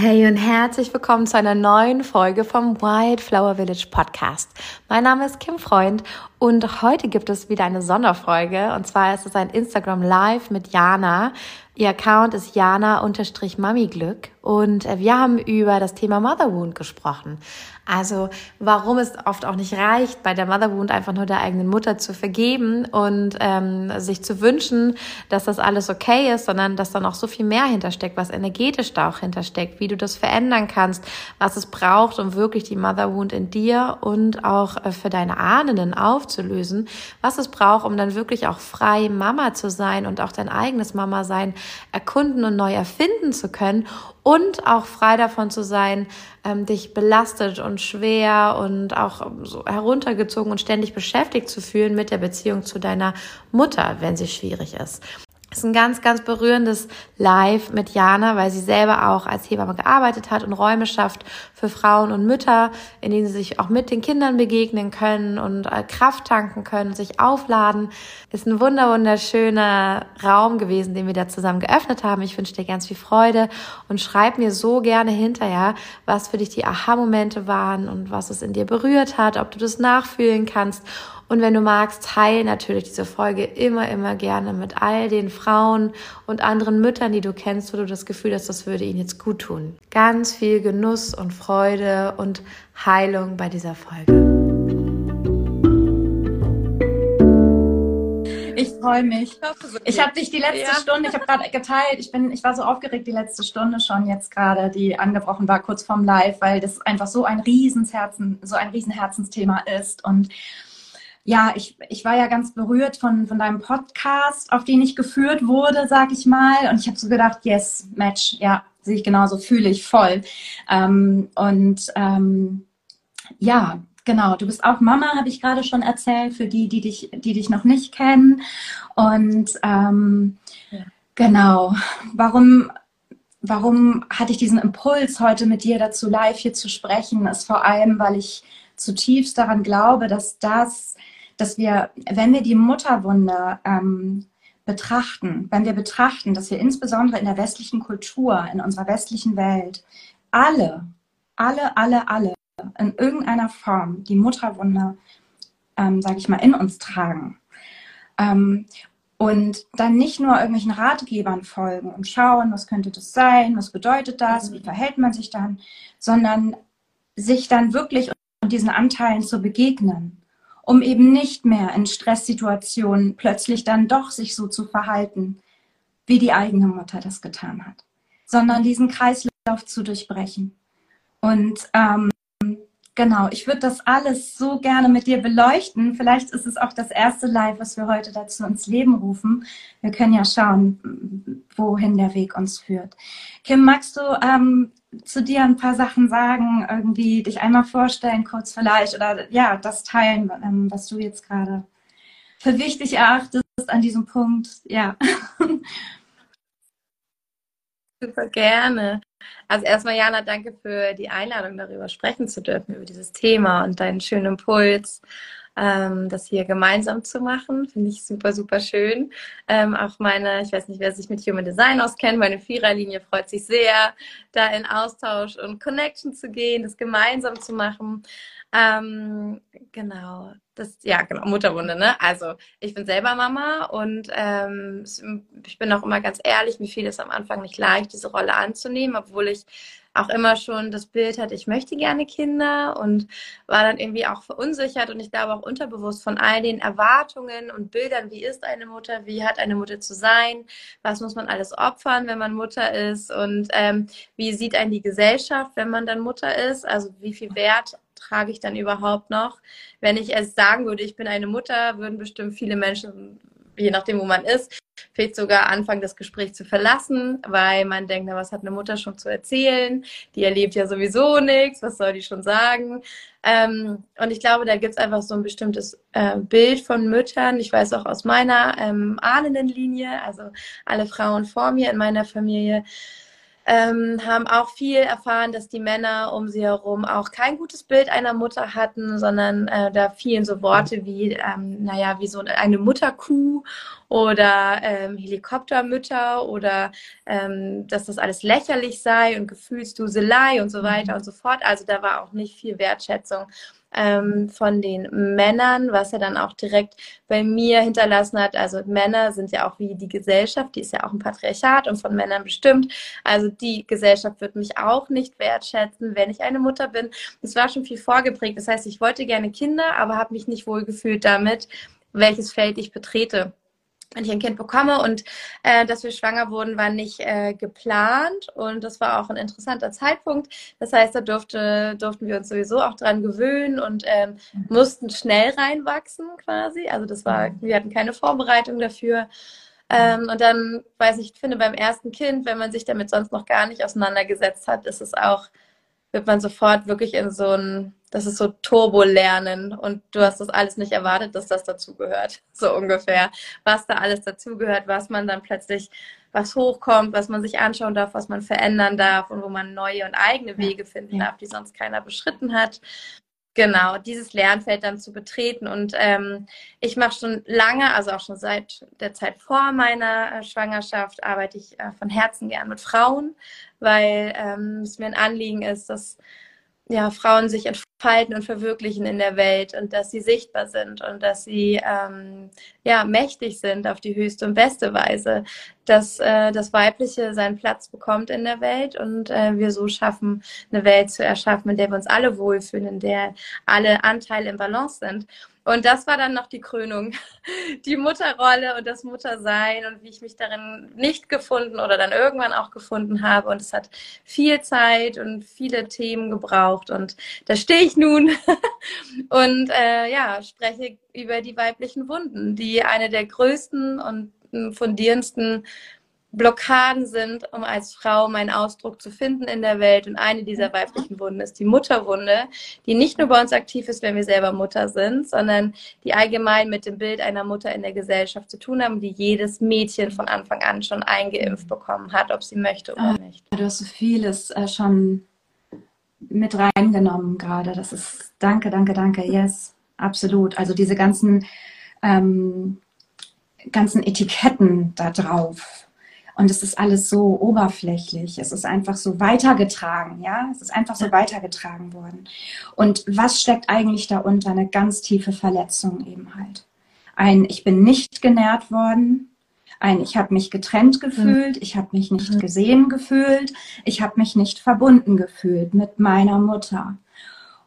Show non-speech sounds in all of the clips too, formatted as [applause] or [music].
Hey und herzlich willkommen zu einer neuen Folge vom Wildflower Village Podcast. Mein Name ist Kim Freund und heute gibt es wieder eine Sonderfolge und zwar ist es ein Instagram Live mit Jana. Ihr Account ist jana-mamiglück und äh, wir haben über das Thema Mother Wound gesprochen. Also warum es oft auch nicht reicht, bei der Mother Wound einfach nur der eigenen Mutter zu vergeben und ähm, sich zu wünschen, dass das alles okay ist, sondern dass da noch so viel mehr hintersteckt, was energetisch da auch hintersteckt, wie du das verändern kannst, was es braucht, um wirklich die Mother Wound in dir und auch äh, für deine Ahnen aufzulösen, was es braucht, um dann wirklich auch frei Mama zu sein und auch dein eigenes Mama sein erkunden und neu erfinden zu können und auch frei davon zu sein, ähm, dich belastet und schwer und auch so heruntergezogen und ständig beschäftigt zu fühlen mit der Beziehung zu deiner Mutter, wenn sie schwierig ist. Ist ein ganz, ganz berührendes Live mit Jana, weil sie selber auch als Hebamme gearbeitet hat und Räume schafft für Frauen und Mütter, in denen sie sich auch mit den Kindern begegnen können und äh, Kraft tanken können, sich aufladen. Ist ein wunder, wunderschöner Raum gewesen, den wir da zusammen geöffnet haben. Ich wünsche dir ganz viel Freude und schreib mir so gerne hinterher, was für dich die Aha-Momente waren und was es in dir berührt hat, ob du das nachfühlen kannst und wenn du magst, teile natürlich diese Folge immer, immer gerne mit all den Frauen und anderen Müttern, die du kennst, wo du das Gefühl hast, das würde ihnen jetzt gut tun. Ganz viel Genuss und Freude und Heilung bei dieser Folge. Ich freue mich. Ich habe dich die letzte ja. Stunde, ich habe gerade geteilt, ich bin, ich war so aufgeregt die letzte Stunde schon jetzt gerade, die angebrochen war kurz vorm Live, weil das einfach so ein Riesensherzen, so ein Riesenherzensthema ist und ja, ich, ich war ja ganz berührt von, von deinem Podcast, auf den ich geführt wurde, sag ich mal. Und ich habe so gedacht, yes, Match, ja, sehe ich genauso, fühle ich voll. Ähm, und ähm, ja, genau, du bist auch Mama, habe ich gerade schon erzählt, für die, die dich, die dich noch nicht kennen. Und ähm, ja. genau, warum warum hatte ich diesen Impuls, heute mit dir dazu live hier zu sprechen, ist vor allem, weil ich zutiefst daran glaube, dass das dass wir, wenn wir die Mutterwunde ähm, betrachten, wenn wir betrachten, dass wir insbesondere in der westlichen Kultur, in unserer westlichen Welt, alle, alle, alle, alle in irgendeiner Form die Mutterwunde, ähm, sage ich mal, in uns tragen. Ähm, und dann nicht nur irgendwelchen Ratgebern folgen und schauen, was könnte das sein, was bedeutet das, wie verhält man sich dann, sondern sich dann wirklich und diesen Anteilen zu begegnen um eben nicht mehr in Stresssituationen plötzlich dann doch sich so zu verhalten, wie die eigene Mutter das getan hat, sondern diesen Kreislauf zu durchbrechen. Und ähm, genau, ich würde das alles so gerne mit dir beleuchten. Vielleicht ist es auch das erste Live, was wir heute dazu ins Leben rufen. Wir können ja schauen, wohin der Weg uns führt. Kim, magst du ähm, zu dir ein paar Sachen sagen, irgendwie dich einmal vorstellen, kurz vielleicht, oder ja, das teilen, ähm, was du jetzt gerade für wichtig erachtest an diesem Punkt. Ja. [laughs] Super gerne. Also erstmal, Jana, danke für die Einladung, darüber sprechen zu dürfen, über dieses Thema und deinen schönen Impuls ähm, das hier gemeinsam zu machen. Finde ich super, super schön. Ähm, auch meine, ich weiß nicht, wer sich mit Human Design auskennt, meine Viererlinie freut sich sehr, da in Austausch und Connection zu gehen, das gemeinsam zu machen. Ähm, genau, das, ja, genau, Mutterwunde, ne? Also, ich bin selber Mama und ähm, ich bin auch immer ganz ehrlich, mir fiel es am Anfang nicht leicht, diese Rolle anzunehmen, obwohl ich auch immer schon das Bild hatte, ich möchte gerne Kinder und war dann irgendwie auch verunsichert und ich glaube auch unterbewusst von all den Erwartungen und Bildern, wie ist eine Mutter, wie hat eine Mutter zu sein, was muss man alles opfern, wenn man Mutter ist und ähm, wie sieht einen die Gesellschaft, wenn man dann Mutter ist, also wie viel Wert trage ich dann überhaupt noch? Wenn ich es sagen würde, ich bin eine Mutter, würden bestimmt viele Menschen je nachdem, wo man ist, vielleicht sogar anfangen, das Gespräch zu verlassen, weil man denkt, na, was hat eine Mutter schon zu erzählen? Die erlebt ja sowieso nichts, was soll die schon sagen? Ähm, und ich glaube, da gibt es einfach so ein bestimmtes äh, Bild von Müttern. Ich weiß auch aus meiner ähm, Ahnenlinie, also alle Frauen vor mir in meiner Familie, ähm, haben auch viel erfahren, dass die Männer um sie herum auch kein gutes Bild einer Mutter hatten, sondern äh, da fielen so Worte wie, ähm, naja, wie so eine Mutterkuh oder ähm, Helikoptermütter oder ähm, dass das alles lächerlich sei und Gefühlsduselei und so weiter und so fort. Also da war auch nicht viel Wertschätzung ähm, von den Männern, was er dann auch direkt bei mir hinterlassen hat. Also Männer sind ja auch wie die Gesellschaft, die ist ja auch ein Patriarchat und von Männern bestimmt. Also die Gesellschaft wird mich auch nicht wertschätzen, wenn ich eine Mutter bin. Es war schon viel vorgeprägt. Das heißt, ich wollte gerne Kinder, aber habe mich nicht wohl gefühlt damit, welches Feld ich betrete wenn ich ein Kind bekomme und äh, dass wir schwanger wurden, war nicht äh, geplant und das war auch ein interessanter Zeitpunkt. Das heißt, da durfte, durften wir uns sowieso auch dran gewöhnen und ähm, mussten schnell reinwachsen quasi. Also das war, wir hatten keine Vorbereitung dafür. Ähm, und dann, weiß ich, finde beim ersten Kind, wenn man sich damit sonst noch gar nicht auseinandergesetzt hat, ist es auch, wird man sofort wirklich in so ein das ist so Turbo-Lernen und du hast das alles nicht erwartet, dass das dazugehört, so ungefähr. Was da alles dazugehört, was man dann plötzlich, was hochkommt, was man sich anschauen darf, was man verändern darf und wo man neue und eigene Wege finden ja. darf, die sonst keiner beschritten hat. Genau, dieses Lernfeld dann zu betreten. Und ähm, ich mache schon lange, also auch schon seit der Zeit vor meiner äh, Schwangerschaft, arbeite ich äh, von Herzen gern mit Frauen, weil ähm, es mir ein Anliegen ist, dass ja, Frauen sich entfalten und verwirklichen in der Welt und dass sie sichtbar sind und dass sie ähm, ja, mächtig sind auf die höchste und beste Weise, dass äh, das Weibliche seinen Platz bekommt in der Welt und äh, wir so schaffen, eine Welt zu erschaffen, in der wir uns alle wohlfühlen, in der alle Anteile im Balance sind. Und das war dann noch die Krönung, [laughs] die Mutterrolle und das Muttersein und wie ich mich darin nicht gefunden oder dann irgendwann auch gefunden habe. Und es hat viel Zeit und viele Themen gebraucht. Und da stehe ich nun [laughs] und äh, ja, spreche über die weiblichen Wunden, die eine der größten und fundierendsten Blockaden sind, um als Frau meinen Ausdruck zu finden in der Welt. Und eine dieser weiblichen Wunden ist die Mutterwunde, die nicht nur bei uns aktiv ist, wenn wir selber Mutter sind, sondern die allgemein mit dem Bild einer Mutter in der Gesellschaft zu tun haben, die jedes Mädchen von Anfang an schon eingeimpft bekommen hat, ob sie möchte oder ah, nicht. Du hast so vieles äh, schon mit reingenommen gerade. Das ist danke, danke, danke. Yes, absolut. Also diese ganzen ähm, ganzen Etiketten da drauf und es ist alles so oberflächlich. Es ist einfach so weitergetragen, ja. Es ist einfach so weitergetragen worden. Und was steckt eigentlich darunter? Eine ganz tiefe Verletzung eben halt. Ein, ich bin nicht genährt worden. Ein, ich habe mich getrennt gefühlt. Ich habe mich nicht mhm. gesehen gefühlt. Ich habe mich nicht verbunden gefühlt mit meiner Mutter.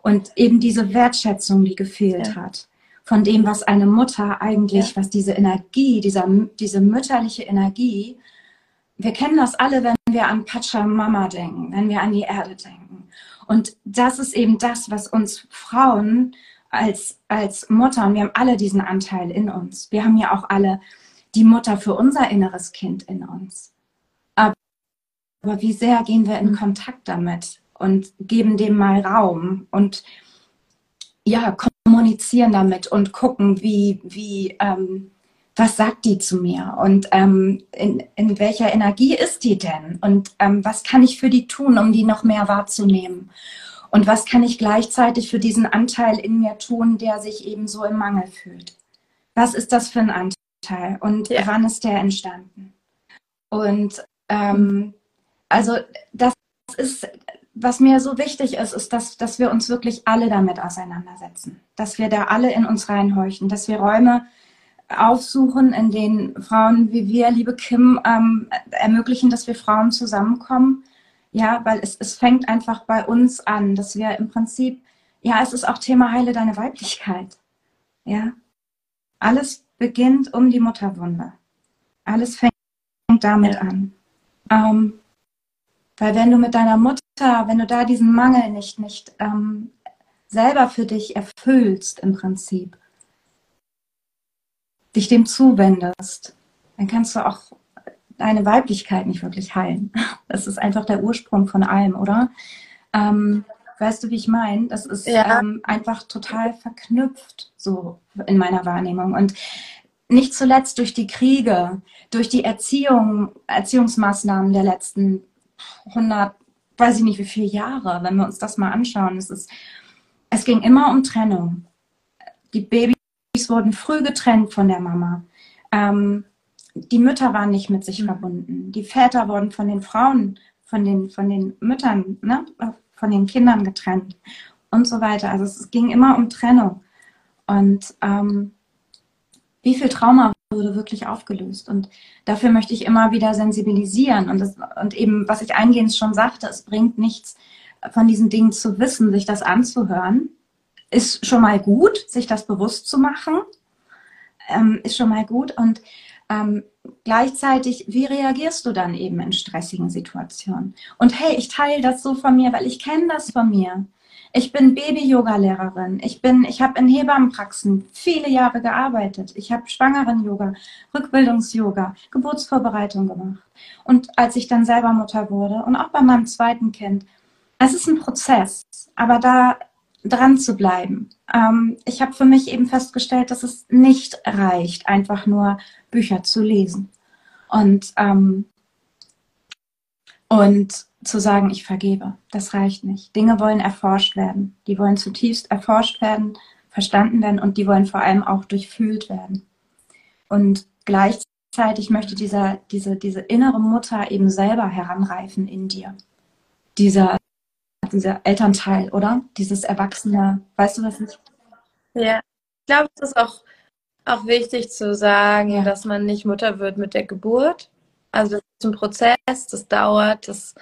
Und eben diese Wertschätzung, die gefehlt ja. hat von dem, was eine Mutter eigentlich, ja. was diese Energie, dieser, diese mütterliche Energie wir kennen das alle, wenn wir an Pachamama denken, wenn wir an die Erde denken. Und das ist eben das, was uns Frauen als, als Mutter, und wir haben alle diesen Anteil in uns. Wir haben ja auch alle die Mutter für unser inneres Kind in uns. Aber, aber wie sehr gehen wir in Kontakt damit und geben dem mal Raum und ja, kommunizieren damit und gucken, wie, wie, ähm, was sagt die zu mir und ähm, in, in welcher Energie ist die denn und ähm, was kann ich für die tun, um die noch mehr wahrzunehmen und was kann ich gleichzeitig für diesen Anteil in mir tun, der sich eben so im Mangel fühlt. Was ist das für ein Anteil und ja. wann ist der entstanden? Und ähm, also das ist, was mir so wichtig ist, ist, dass, dass wir uns wirklich alle damit auseinandersetzen, dass wir da alle in uns reinhorchen, dass wir Räume aufsuchen, in denen Frauen wie wir, liebe Kim, ähm, ermöglichen, dass wir Frauen zusammenkommen. Ja, weil es, es fängt einfach bei uns an, dass wir im Prinzip, ja, es ist auch Thema Heile deine Weiblichkeit. Ja, alles beginnt um die Mutterwunde. Alles fängt damit ja. an. Ähm, weil wenn du mit deiner Mutter, wenn du da diesen Mangel nicht, nicht ähm, selber für dich erfüllst im Prinzip, dich dem zuwendest, dann kannst du auch deine Weiblichkeit nicht wirklich heilen. [laughs] Das ist einfach der Ursprung von allem, oder? Ähm, weißt du, wie ich meine? Das ist ja. ähm, einfach total verknüpft, so in meiner Wahrnehmung. Und nicht zuletzt durch die Kriege, durch die Erziehung, Erziehungsmaßnahmen der letzten 100, weiß ich nicht wie viele Jahre, wenn wir uns das mal anschauen. Es, ist, es ging immer um Trennung. Die Babys wurden früh getrennt von der Mama. Ähm, die Mütter waren nicht mit sich mhm. verbunden. Die Väter wurden von den Frauen, von den, von den Müttern, ne, von den Kindern getrennt und so weiter. Also es ging immer um Trennung. Und ähm, wie viel Trauma wurde wirklich aufgelöst? Und dafür möchte ich immer wieder sensibilisieren. Und, das, und eben, was ich eingehend schon sagte, es bringt nichts, von diesen Dingen zu wissen, sich das anzuhören. Ist schon mal gut, sich das bewusst zu machen. Ähm, ist schon mal gut. Und ähm, gleichzeitig, wie reagierst du dann eben in stressigen Situationen? Und hey, ich teile das so von mir, weil ich kenne das von mir. Ich bin Baby-Yoga-Lehrerin. Ich ich habe in Hebammenpraxen viele Jahre gearbeitet. Ich habe Schwangeren-Yoga, Rückbildungs-Yoga, Geburtsvorbereitung gemacht. Und als ich dann selber Mutter wurde und auch bei meinem zweiten Kind, es ist ein Prozess, aber da dran zu bleiben. Ähm, ich habe für mich eben festgestellt, dass es nicht reicht, einfach nur Bücher zu lesen. Und, ähm, und zu sagen, ich vergebe. Das reicht nicht. Dinge wollen erforscht werden. Die wollen zutiefst erforscht werden, verstanden werden und die wollen vor allem auch durchfühlt werden. Und gleichzeitig möchte dieser, diese, diese innere Mutter eben selber heranreifen in dir. Dieser, dieser Elternteil, oder? Dieses Erwachsene, weißt du was nicht? Ja, ich glaube, es ist auch, auch wichtig zu sagen, ja. dass man nicht Mutter wird mit der Geburt, also das ist ein Prozess, das dauert, das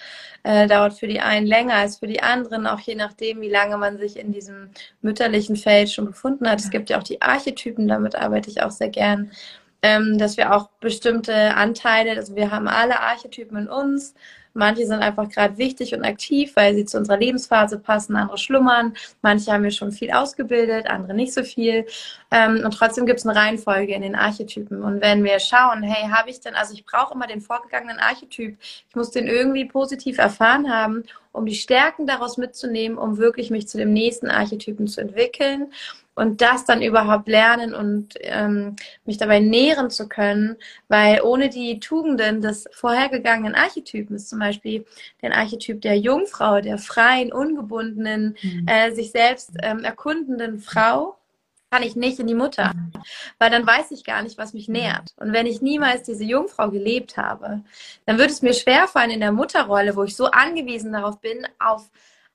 äh, dauert für die einen länger als für die anderen, auch je nachdem, wie lange man sich in diesem mütterlichen Feld schon befunden hat. Es gibt ja auch die Archetypen, damit arbeite ich auch sehr gern, ähm, dass wir auch bestimmte Anteile, also wir haben alle Archetypen in uns, Manche sind einfach gerade wichtig und aktiv, weil sie zu unserer Lebensphase passen, andere schlummern. Manche haben wir schon viel ausgebildet, andere nicht so viel. Ähm, und trotzdem gibt es eine Reihenfolge in den Archetypen. Und wenn wir schauen, hey, habe ich denn, also ich brauche immer den vorgegangenen Archetyp, ich muss den irgendwie positiv erfahren haben, um die Stärken daraus mitzunehmen, um wirklich mich zu dem nächsten Archetypen zu entwickeln und das dann überhaupt lernen und ähm, mich dabei nähren zu können, weil ohne die Tugenden des vorhergegangenen Archetypens, zum Beispiel den Archetyp der Jungfrau, der freien, ungebundenen, mhm. äh, sich selbst ähm, erkundenden Frau, kann ich nicht in die Mutter, weil dann weiß ich gar nicht, was mich nährt. Und wenn ich niemals diese Jungfrau gelebt habe, dann wird es mir schwerfallen in der Mutterrolle, wo ich so angewiesen darauf bin, auf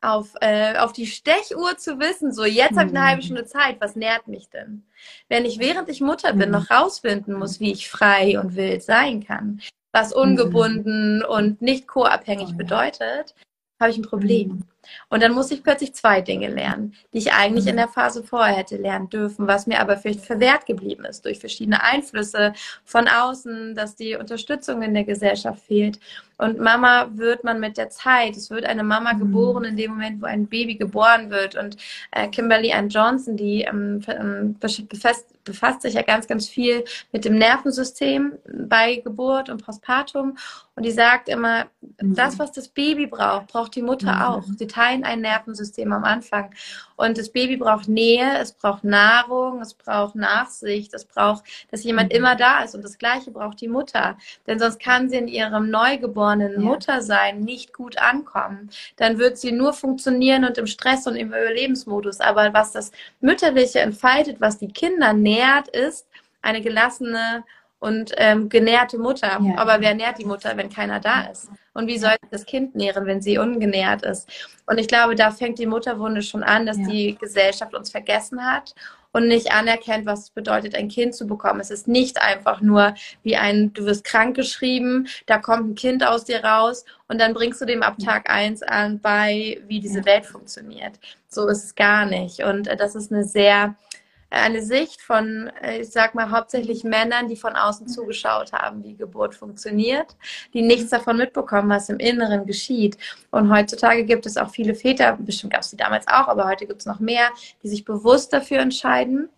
auf, äh, auf die Stechuhr zu wissen, so jetzt habe ich eine halbe mhm. Stunde Zeit, was nährt mich denn? Wenn ich während ich Mutter bin noch rausfinden muss, wie ich frei und wild sein kann, was ungebunden mhm. und nicht co-abhängig bedeutet, habe ich ein Problem. Und dann muss ich plötzlich zwei Dinge lernen, die ich eigentlich in mhm. der Phase vorher hätte lernen dürfen, was mir aber vielleicht verwehrt geblieben ist durch verschiedene Einflüsse von außen, dass die Unterstützung in der Gesellschaft fehlt. Und Mama wird man mit der Zeit. Es wird eine Mama mhm. geboren in dem Moment, wo ein Baby geboren wird. Und äh, Kimberly Ann Johnson, die ähm, ähm befasst, befasst sich ja ganz, ganz viel mit dem Nervensystem bei Geburt und Postpartum. Und die sagt immer, mhm. das, was das Baby braucht, braucht die Mutter mhm. auch. Sie teilen ein Nervensystem am Anfang. Und das Baby braucht Nähe, es braucht Nahrung, es braucht Nachsicht, es braucht, dass jemand mhm. immer da ist. Und das Gleiche braucht die Mutter. Denn sonst kann sie in ihrem neugeborenen ja. Muttersein nicht gut ankommen. Dann wird sie nur funktionieren und im Stress und im Überlebensmodus. Aber was das Mütterliche entfaltet, was die Kinder nährt, ist eine gelassene und ähm, genährte Mutter. Ja. Aber wer nährt die Mutter, wenn keiner da ist? Und wie soll das Kind nähren, wenn sie ungenährt ist? Und ich glaube, da fängt die Mutterwunde schon an, dass ja. die Gesellschaft uns vergessen hat und nicht anerkennt, was es bedeutet, ein Kind zu bekommen. Es ist nicht einfach nur wie ein, du wirst krank geschrieben, da kommt ein Kind aus dir raus und dann bringst du dem ab Tag eins an bei, wie diese Welt funktioniert. So ist es gar nicht. Und äh, das ist eine sehr eine Sicht von, äh, ich sag mal, hauptsächlich Männern, die von außen zugeschaut haben, wie Geburt funktioniert, die nichts davon mitbekommen, was im Inneren geschieht. Und heutzutage gibt es auch viele Väter, bestimmt gab es die damals auch, aber heute gibt es noch mehr, die sich bewusst dafür entscheiden,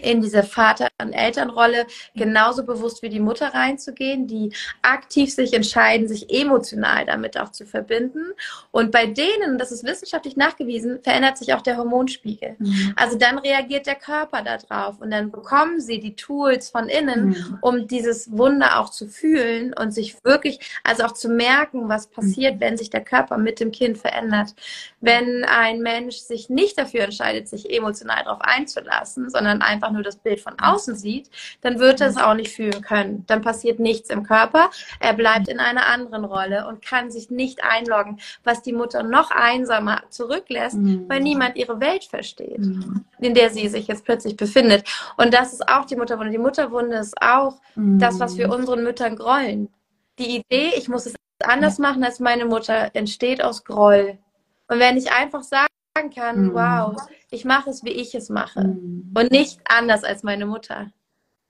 in diese Vater- und Elternrolle genauso bewusst wie die Mutter reinzugehen, die aktiv sich entscheiden, sich emotional damit auch zu verbinden. Und bei denen, das ist wissenschaftlich nachgewiesen, verändert sich auch der Hormonspiegel. Mhm. Also dann reagiert der Körper darauf und dann bekommen sie die Tools von innen, mhm. um dieses Wunder auch zu fühlen und sich wirklich, also auch zu merken, was passiert, mhm. wenn sich der Körper mit dem Kind verändert. Wenn ein Mensch sich nicht dafür entscheidet, sich emotional darauf einzulassen, sondern einfach einfach nur das Bild von außen sieht, dann wird er es auch nicht fühlen können. Dann passiert nichts im Körper. Er bleibt in einer anderen Rolle und kann sich nicht einloggen, was die Mutter noch einsamer zurücklässt, mhm. weil niemand ihre Welt versteht, mhm. in der sie sich jetzt plötzlich befindet. Und das ist auch die Mutterwunde. Die Mutterwunde ist auch mhm. das, was wir unseren Müttern grollen. Die Idee, ich muss es anders machen als meine Mutter, entsteht aus Groll. Und wenn ich einfach sage, sagen kann, mhm. wow, ich mache es, wie ich es mache mhm. und nicht anders als meine Mutter.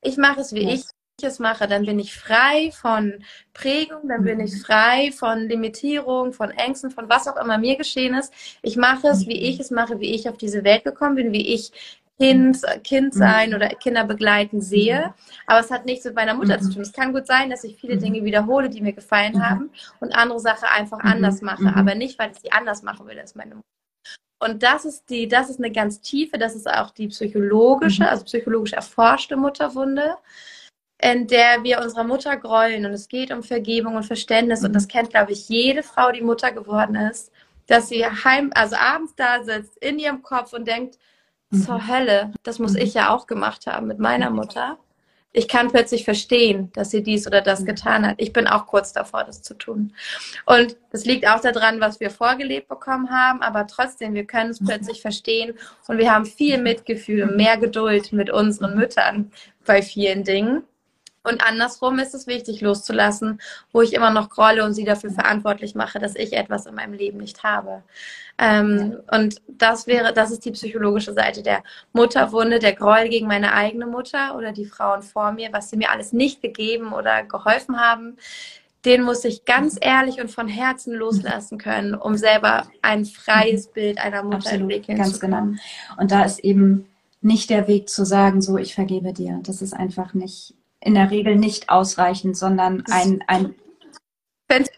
Ich mache es, wie ja. ich es mache, dann bin ich frei von Prägung, dann mhm. bin ich mhm. frei von Limitierung, von Ängsten, von was auch immer mir geschehen ist. Ich mache es, wie ich es mache, wie ich auf diese Welt gekommen bin, wie ich Kind, Kind sein mhm. oder Kinder begleiten sehe. Mhm. Aber es hat nichts mit meiner Mutter zu tun. Es kann gut sein, dass ich viele Dinge wiederhole, die mir gefallen haben und andere Sachen einfach anders mache. Aber nicht, weil ich sie anders machen will als meine Mutter. Und das ist die, das ist eine ganz tiefe, das ist auch die psychologische, mhm. also psychologisch erforschte Mutterwunde, in der wir unserer Mutter grollen. Und es geht um Vergebung und Verständnis. Mhm. Und das kennt, glaube ich, jede Frau, die Mutter geworden ist, dass sie heim, also abends da sitzt, in ihrem Kopf und denkt, mhm. zur Hölle, das muss mhm. ich ja auch gemacht haben mit meiner Mutter ich kann plötzlich verstehen, dass sie dies oder das getan hat. Ich bin auch kurz davor, das zu tun. Und das liegt auch daran, was wir vorgelebt bekommen haben, aber trotzdem, wir können es plötzlich verstehen und wir haben viel Mitgefühl und mehr Geduld mit unseren Müttern bei vielen Dingen. Und andersrum ist es wichtig, loszulassen, wo ich immer noch grolle und sie dafür verantwortlich mache, dass ich etwas in meinem Leben nicht habe. Ähm, und das wäre, das ist die psychologische Seite der Mutterwunde, der Groll gegen meine eigene Mutter oder die Frauen vor mir, was sie mir alles nicht gegeben oder geholfen haben. Den muss ich ganz ehrlich und von Herzen loslassen können, um selber ein freies Bild einer Mutter Absolut, entwickeln ganz zu können. Genau. Und da ist eben nicht der Weg zu sagen, so ich vergebe dir. Das ist einfach nicht in der Regel nicht ausreichend, sondern ein, ein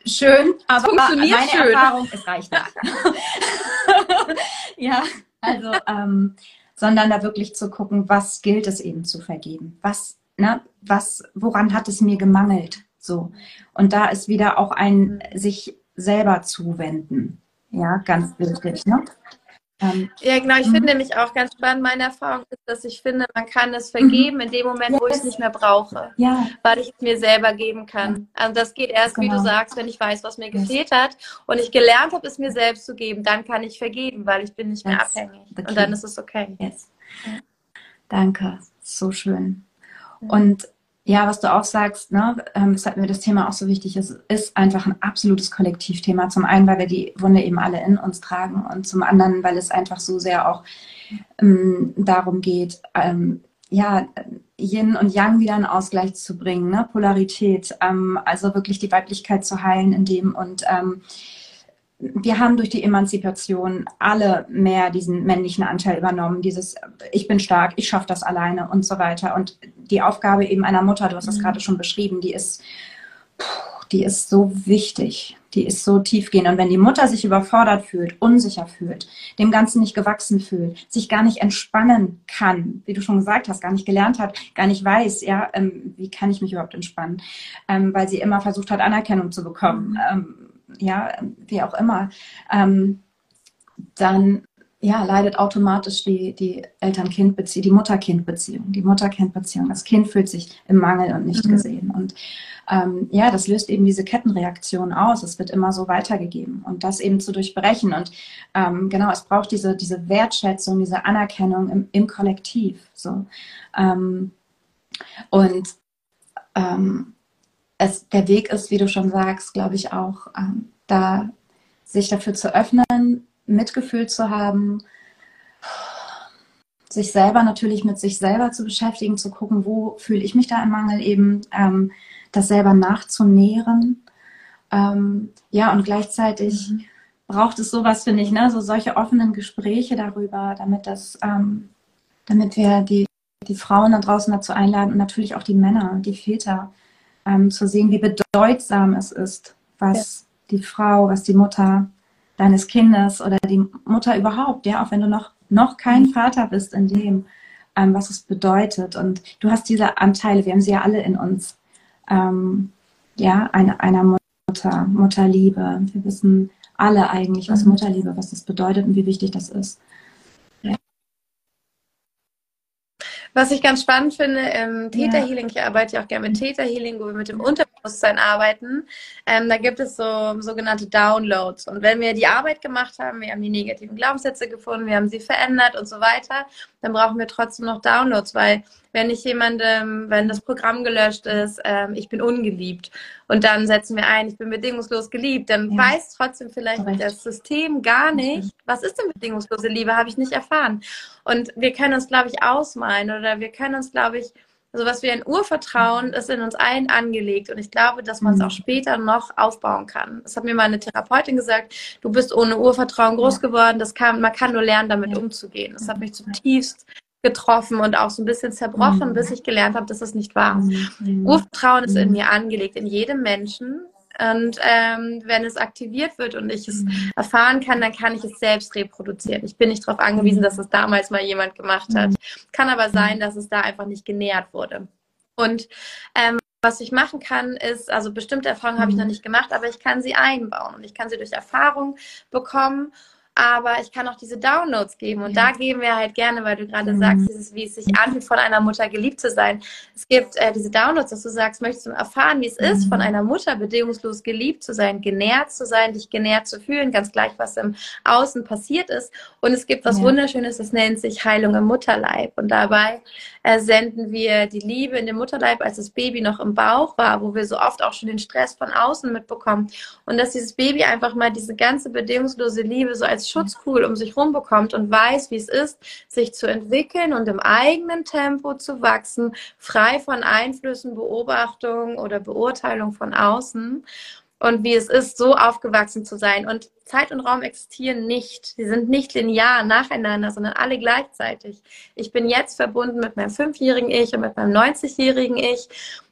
schön, aber funktioniert meine schön. Erfahrung, es reicht nicht. [laughs] ja, also, ähm, sondern da wirklich zu gucken, was gilt es eben zu vergeben? Was, ne, was, woran hat es mir gemangelt? So. Und da ist wieder auch ein sich selber zuwenden. Ja, ganz wichtig, ne? Ähm, ja, genau. Ich finde mhm. nämlich auch ganz spannend, meine Erfahrung ist, dass ich finde, man kann es vergeben in dem Moment, yes. wo ich es nicht mehr brauche. Ja. Weil ich es mir selber geben kann. Also das geht erst, genau. wie du genau. sagst, wenn ich weiß, was mir yes. gefehlt hat und ich gelernt habe, es mir selbst zu geben, dann kann ich vergeben, weil ich bin nicht mehr yes. abhängig. Und dann ist es okay. Yes. Danke. So schön. Und ja, was du auch sagst, ne, ähm, weshalb mir das Thema auch so wichtig ist, ist einfach ein absolutes Kollektivthema. Zum einen, weil wir die Wunde eben alle in uns tragen und zum anderen, weil es einfach so sehr auch ähm, darum geht, ähm, ja, Yin und Yang wieder in Ausgleich zu bringen, ne? Polarität, ähm, also wirklich die Weiblichkeit zu heilen in dem und ähm, wir haben durch die Emanzipation alle mehr diesen männlichen Anteil übernommen, dieses ich bin stark, ich schaffe das alleine und so weiter. Und die Aufgabe eben einer Mutter, du hast das mhm. gerade schon beschrieben, die ist, die ist so wichtig, die ist so tiefgehend. Und wenn die Mutter sich überfordert fühlt, unsicher fühlt, dem Ganzen nicht gewachsen fühlt, sich gar nicht entspannen kann, wie du schon gesagt hast, gar nicht gelernt hat, gar nicht weiß, ja, ähm, wie kann ich mich überhaupt entspannen, ähm, weil sie immer versucht hat, Anerkennung zu bekommen. Mhm. Ähm, ja, wie auch immer, ähm, dann ja, leidet automatisch die, die Eltern-Kind-Beziehung, die Mutter-Kind-Beziehung, die Mutter-Kind-Beziehung. Das Kind fühlt sich im Mangel und nicht mhm. gesehen. Und ähm, ja, das löst eben diese Kettenreaktion aus. Es wird immer so weitergegeben und das eben zu durchbrechen. Und ähm, genau, es braucht diese, diese Wertschätzung, diese Anerkennung im, im Kollektiv. So. Ähm, und ähm, es, der Weg ist, wie du schon sagst, glaube ich auch, ähm, da sich dafür zu öffnen, Mitgefühl zu haben, sich selber natürlich mit sich selber zu beschäftigen, zu gucken, wo fühle ich mich da im Mangel eben, ähm, das selber nachzunähren. Ähm, ja, und gleichzeitig mhm. braucht es sowas, finde ich, ne, so solche offenen Gespräche darüber, damit das, ähm, damit wir die die Frauen da draußen dazu einladen und natürlich auch die Männer, die Väter, ähm, zu sehen, wie bedeutsam es ist, was ja. die Frau, was die Mutter deines Kindes oder die Mutter überhaupt, ja, auch wenn du noch, noch kein mhm. Vater bist in dem, ähm, was es bedeutet. Und du hast diese Anteile, wir haben sie ja alle in uns, ähm, ja, eine, einer Mutter, Mutterliebe. Wir wissen alle eigentlich, was mhm. Mutterliebe, was das bedeutet und wie wichtig das ist. Was ich ganz spannend finde, im Theta Healing, ich arbeite ja auch gerne mit Theta Healing, wo wir mit dem Unterbewusstsein arbeiten, ähm, da gibt es so sogenannte Downloads. Und wenn wir die Arbeit gemacht haben, wir haben die negativen Glaubenssätze gefunden, wir haben sie verändert und so weiter, dann brauchen wir trotzdem noch Downloads, weil wenn ich jemandem, wenn das Programm gelöscht ist, ähm, ich bin ungeliebt und dann setzen wir ein, ich bin bedingungslos geliebt, dann ja. weiß trotzdem vielleicht Recht. das System gar nicht, was ist denn bedingungslose Liebe, habe ich nicht erfahren. Und wir können uns, glaube ich, ausmalen oder wir können uns, glaube ich, also was wir ein Urvertrauen ist in uns allen angelegt und ich glaube, dass man es auch mhm. später noch aufbauen kann. Das hat mir meine Therapeutin gesagt, du bist ohne Urvertrauen groß geworden, das kann, man kann nur lernen, damit umzugehen. Das hat mich zutiefst getroffen und auch so ein bisschen zerbrochen, mhm. bis ich gelernt habe, dass es nicht wahr ist. Mhm. Urvertrauen ist in mir angelegt, in jedem Menschen. Und ähm, wenn es aktiviert wird und ich es mhm. erfahren kann, dann kann ich es selbst reproduzieren. Ich bin nicht darauf angewiesen, dass es damals mal jemand gemacht hat. Kann aber sein, dass es da einfach nicht genährt wurde. Und ähm, was ich machen kann, ist, also bestimmte Erfahrungen habe ich noch nicht gemacht, aber ich kann sie einbauen und ich kann sie durch Erfahrung bekommen aber ich kann auch diese Downloads geben. Und ja. da geben wir halt gerne, weil du gerade mhm. sagst, dieses, wie es sich anfühlt, von einer Mutter geliebt zu sein. Es gibt äh, diese Downloads, dass du sagst, möchtest du erfahren, wie es mhm. ist, von einer Mutter bedingungslos geliebt zu sein, genährt zu sein, dich genährt zu fühlen, ganz gleich, was im Außen passiert ist. Und es gibt was ja. Wunderschönes, das nennt sich Heilung im Mutterleib. Und dabei äh, senden wir die Liebe in dem Mutterleib, als das Baby noch im Bauch war, wo wir so oft auch schon den Stress von außen mitbekommen. Und dass dieses Baby einfach mal diese ganze bedingungslose Liebe so als Schutzkugel um sich rum bekommt und weiß, wie es ist, sich zu entwickeln und im eigenen Tempo zu wachsen, frei von Einflüssen, Beobachtungen oder Beurteilung von außen und wie es ist, so aufgewachsen zu sein. Und Zeit und Raum existieren nicht. Sie sind nicht linear nacheinander, sondern alle gleichzeitig. Ich bin jetzt verbunden mit meinem fünfjährigen Ich und mit meinem 90-jährigen Ich.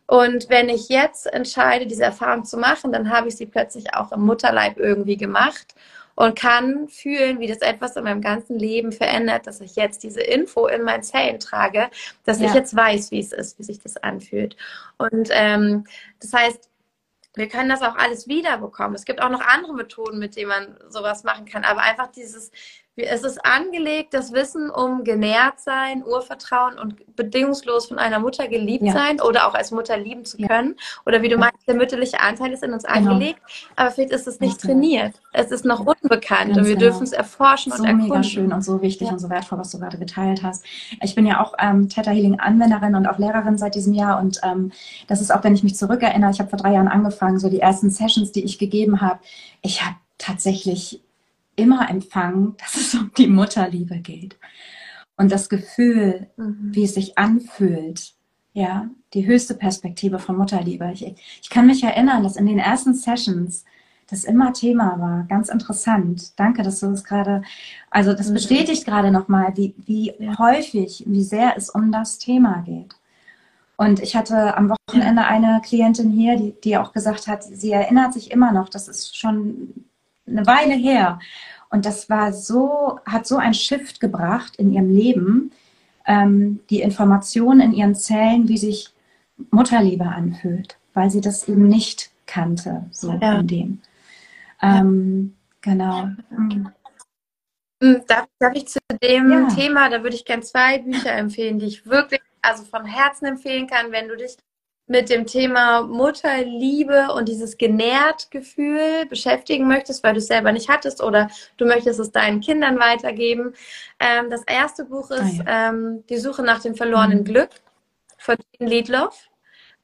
Und wenn ich jetzt entscheide, diese Erfahrung zu machen, dann habe ich sie plötzlich auch im Mutterleib irgendwie gemacht und kann fühlen, wie das etwas in meinem ganzen Leben verändert, dass ich jetzt diese Info in meinen Zellen trage, dass ja. ich jetzt weiß, wie es ist, wie sich das anfühlt. Und ähm, das heißt, wir können das auch alles wiederbekommen. Es gibt auch noch andere Methoden, mit denen man sowas machen kann. Aber einfach dieses, es ist angelegt, das Wissen um genährt sein, Urvertrauen und bedingungslos von einer Mutter geliebt ja. sein oder auch als Mutter lieben zu können. Ja. Oder wie du meinst, der mütterliche Anteil ist in uns genau. angelegt, aber vielleicht ist es nicht trainiert. Es ist noch unbekannt Ganz und wir genau. dürfen es erforschen so und erkunden. mega schön und so wichtig ja. und so wertvoll, was du gerade geteilt hast. Ich bin ja auch ähm, Theta Healing Anwenderin und auch Lehrerin seit diesem Jahr und ähm, das ist auch, wenn ich mich zurückerinnere, ich habe vor drei Jahren angefangen, so die ersten Sessions, die ich gegeben habe, ich habe tatsächlich immer empfangen, [laughs] dass es um die Mutterliebe geht. Und das Gefühl, mhm. wie es sich anfühlt, ja, die höchste Perspektive von Mutterliebe. Ich, ich kann mich erinnern, dass in den ersten Sessions das immer Thema war. Ganz interessant. Danke, dass du das gerade, also das mhm. bestätigt gerade nochmal, wie, wie ja. häufig, wie sehr es um das Thema geht. Und ich hatte am Wochenende eine Klientin hier, die, die auch gesagt hat, sie erinnert sich immer noch, das ist schon eine Weile her. Und das war so, hat so ein Shift gebracht in ihrem Leben, ähm, die Information in ihren Zellen, wie sich Mutterliebe anfühlt, weil sie das eben nicht kannte, so ja. in dem. Ähm, genau. Mhm. Darf, darf, ich zu dem ja. Thema, da würde ich gerne zwei Bücher empfehlen, die ich wirklich, also von Herzen empfehlen kann, wenn du dich mit dem Thema Mutterliebe und dieses genährt Gefühl beschäftigen möchtest, weil du es selber nicht hattest oder du möchtest es deinen Kindern weitergeben. Ähm, das erste Buch ist ah, ja. ähm, Die Suche nach dem verlorenen mhm. Glück von Jean Liedloff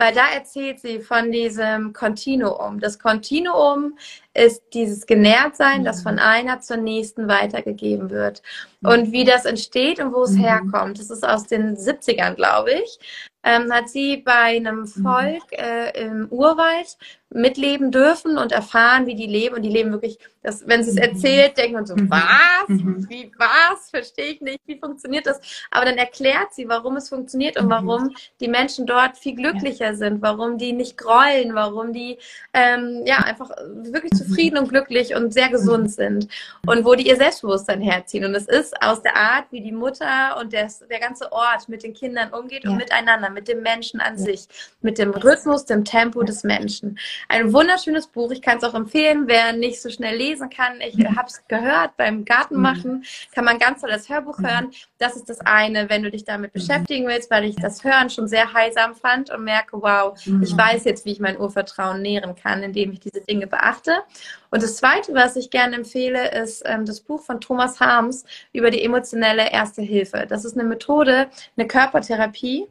weil da erzählt sie von diesem Kontinuum. Das Kontinuum ist dieses Genährtsein, das von einer zur nächsten weitergegeben wird. Und wie das entsteht und wo es mhm. herkommt, das ist aus den 70ern, glaube ich, ähm, hat sie bei einem mhm. Volk äh, im Urwald mitleben dürfen und erfahren, wie die leben. Und die leben wirklich, dass, wenn sie es mhm. erzählt, denkt man so, mhm. was? Mhm. Wie was? Verstehe ich nicht. Wie funktioniert das? Aber dann erklärt sie, warum es funktioniert und mhm. warum die Menschen dort viel glücklicher ja. sind, warum die nicht grollen, warum die ähm, ja einfach wirklich zufrieden und glücklich und sehr gesund sind und wo die ihr Selbstbewusstsein herziehen. Und es ist aus der Art, wie die Mutter und der, der ganze Ort mit den Kindern umgeht ja. und miteinander, mit dem Menschen an ja. sich, mit dem Rhythmus, dem Tempo des Menschen. Ein wunderschönes Buch. Ich kann es auch empfehlen, wer nicht so schnell lesen kann. Ich mhm. habe es gehört beim Gartenmachen. Mhm. Kann man ganz toll das Hörbuch mhm. hören. Das ist das eine, wenn du dich damit beschäftigen willst, weil ich das Hören schon sehr heilsam fand und merke, wow, ich weiß jetzt, wie ich mein Urvertrauen nähren kann, indem ich diese Dinge beachte. Und das Zweite, was ich gerne empfehle, ist ähm, das Buch von Thomas Harms über die emotionelle Erste Hilfe. Das ist eine Methode, eine Körpertherapie,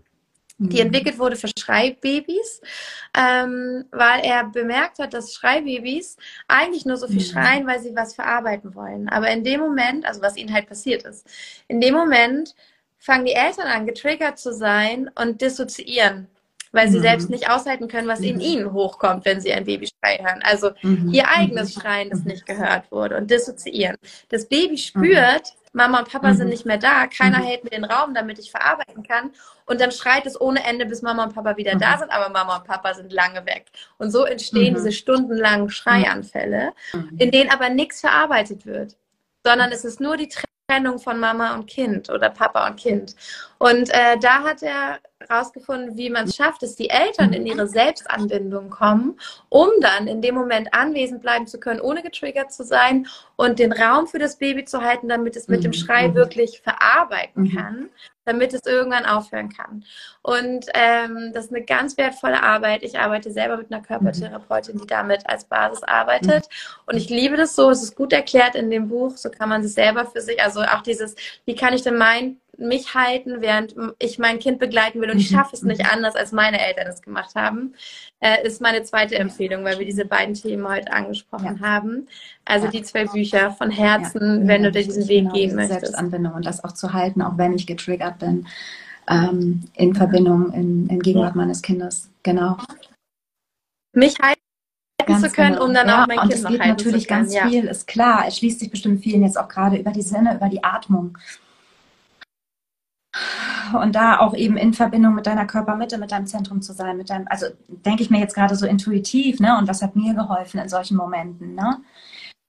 die mhm. entwickelt wurde für Schreibabys, ähm, weil er bemerkt hat, dass Schreibabys eigentlich nur so viel mhm. schreien, weil sie was verarbeiten wollen. Aber in dem Moment, also was ihnen halt passiert ist, in dem Moment fangen die Eltern an, getriggert zu sein und dissoziieren weil sie mhm. selbst nicht aushalten können, was in mhm. ihnen hochkommt, wenn sie ein Baby schreien hören. Also mhm. ihr eigenes mhm. Schreien, das nicht gehört wurde und dissoziieren. Das Baby spürt, Mama und Papa mhm. sind nicht mehr da, keiner mhm. hält mir den Raum, damit ich verarbeiten kann. Und dann schreit es ohne Ende, bis Mama und Papa wieder mhm. da sind, aber Mama und Papa sind lange weg. Und so entstehen mhm. diese stundenlangen Schreianfälle, mhm. in denen aber nichts verarbeitet wird, sondern es ist nur die Trennung von Mama und Kind oder Papa und Kind. Und äh, da hat er herausgefunden, wie man es schafft, dass die Eltern in ihre Selbstanbindung kommen, um dann in dem Moment anwesend bleiben zu können, ohne getriggert zu sein und den Raum für das Baby zu halten, damit es mit dem Schrei mhm. wirklich verarbeiten mhm. kann, damit es irgendwann aufhören kann. Und ähm, das ist eine ganz wertvolle Arbeit. Ich arbeite selber mit einer Körpertherapeutin, die damit als Basis arbeitet. Und ich liebe das so. Es ist gut erklärt in dem Buch. So kann man sich selber für sich, also auch dieses, wie kann ich denn mein mich halten, während ich mein Kind begleiten will und ich mhm. schaffe es nicht anders, als meine Eltern es gemacht haben, äh, ist meine zweite Empfehlung, weil wir diese beiden Themen heute angesprochen ja. haben. Also ja. die zwei Bücher von Herzen, ja. wenn du diesen Weg genau, gehen möchtest. Selbstanbindung und das auch zu halten, auch wenn ich getriggert bin, ähm, in Verbindung, in, in Gegenwart meines Kindes. Genau. Mich halten zu können, genau. um dann ja, auch mein und Kind noch halten natürlich zu können. ganz ja. viel, ist klar. Es schließt sich bestimmt vielen jetzt auch gerade über die Sinne, über die Atmung und da auch eben in Verbindung mit deiner Körpermitte, mit deinem Zentrum zu sein, mit deinem, also denke ich mir jetzt gerade so intuitiv, ne? Und was hat mir geholfen in solchen Momenten, ne?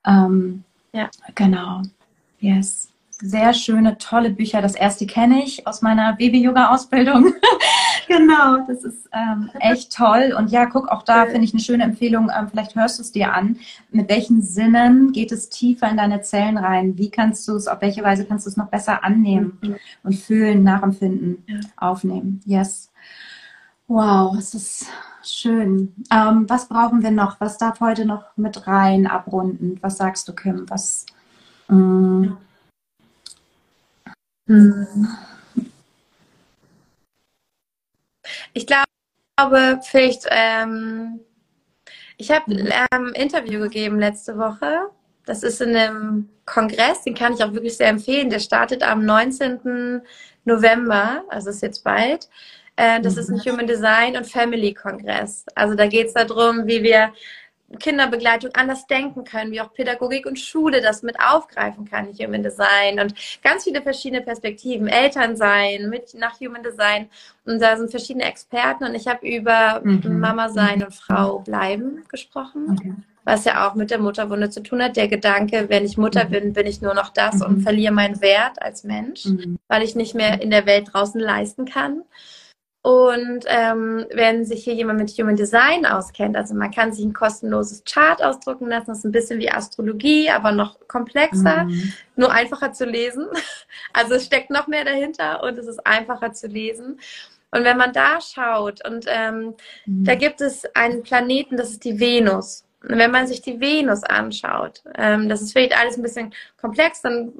Ähm, ja. Genau. Yes sehr schöne, tolle Bücher. Das erste kenne ich aus meiner Baby-Yoga-Ausbildung. [laughs] genau, das ist ähm, echt toll. Und ja, guck, auch da finde ich eine schöne Empfehlung. Ähm, vielleicht hörst du es dir an. Mit welchen Sinnen geht es tiefer in deine Zellen rein? Wie kannst du es, auf welche Weise kannst du es noch besser annehmen mhm. und fühlen, nachempfinden, ja. aufnehmen? Yes. Wow, es ist schön. Ähm, was brauchen wir noch? Was darf heute noch mit rein abrundend? Was sagst du, Kim? Was? Mm, hm. Ich glaube, vielleicht, ähm, ich habe ein ähm, Interview gegeben letzte Woche. Das ist in einem Kongress, den kann ich auch wirklich sehr empfehlen. Der startet am 19. November, also ist jetzt bald. Äh, das ist ein mhm. Human Design und Family Kongress. Also da geht es darum, wie wir Kinderbegleitung anders denken können, wie auch Pädagogik und Schule das mit aufgreifen kann, Human Design und ganz viele verschiedene Perspektiven, Eltern sein mit nach Human Design und da sind verschiedene Experten und ich habe über mhm. Mama sein und Frau bleiben gesprochen. Okay. Was ja auch mit der Mutterwunde zu tun hat. Der Gedanke, wenn ich Mutter mhm. bin, bin ich nur noch das mhm. und verliere meinen Wert als Mensch, mhm. weil ich nicht mehr in der Welt draußen leisten kann. Und ähm, wenn sich hier jemand mit Human Design auskennt, also man kann sich ein kostenloses Chart ausdrucken lassen, das ist ein bisschen wie Astrologie, aber noch komplexer, mhm. nur einfacher zu lesen. [laughs] Also es steckt noch mehr dahinter und es ist einfacher zu lesen. Und wenn man da schaut, und ähm, mhm. da gibt es einen Planeten, das ist die Venus wenn man sich die Venus anschaut, ähm, das ist vielleicht alles ein bisschen komplex, dann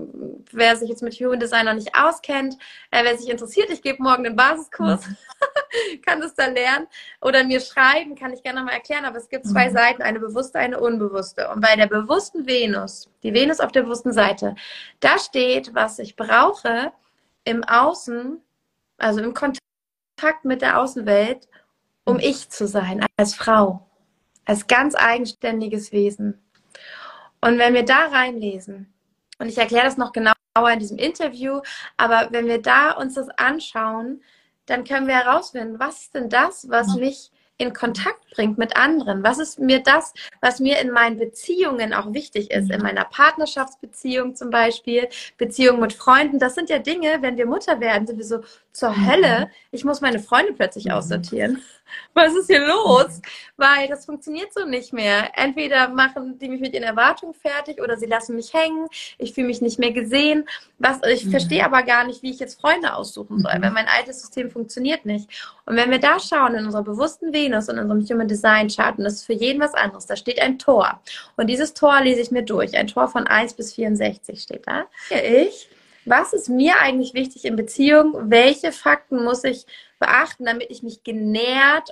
wer sich jetzt mit Human Design noch nicht auskennt, äh, wer sich interessiert, ich gebe morgen den Basiskurs, mhm. [laughs] kann das da lernen oder mir schreiben, kann ich gerne mal erklären, aber es gibt zwei mhm. Seiten, eine bewusste, eine unbewusste. Und bei der bewussten Venus, die Venus auf der bewussten Seite, da steht, was ich brauche im Außen, also im Kontakt mit der Außenwelt, um mhm. ich zu sein als Frau als ganz eigenständiges Wesen. Und wenn wir da reinlesen, und ich erkläre das noch genauer in diesem Interview, aber wenn wir da uns das anschauen, dann können wir herausfinden, was ist denn das, was mich in Kontakt bringt mit anderen? Was ist mir das, was mir in meinen Beziehungen auch wichtig ist? In mhm. meiner Partnerschaftsbeziehung zum Beispiel, Beziehung mit Freunden. Das sind ja Dinge, wenn wir Mutter werden, sind wir so zur mhm. Hölle. Ich muss meine Freunde plötzlich mhm. aussortieren. [laughs] Was ist hier los? Weil das funktioniert so nicht mehr. Entweder machen die mich mit ihren Erwartungen fertig oder sie lassen mich hängen. Ich fühle mich nicht mehr gesehen. Was, ich mhm. verstehe aber gar nicht, wie ich jetzt Freunde aussuchen soll, mhm. weil mein altes System funktioniert nicht. Und wenn wir da schauen in unserer bewussten Venus und in unserem Human Design Chart, und das ist für jeden was anderes, da steht ein Tor. Und dieses Tor lese ich mir durch. Ein Tor von 1 bis 64 steht da. Ich was ist mir eigentlich wichtig in Beziehung? Welche Fakten muss ich beachten, damit ich mich genährt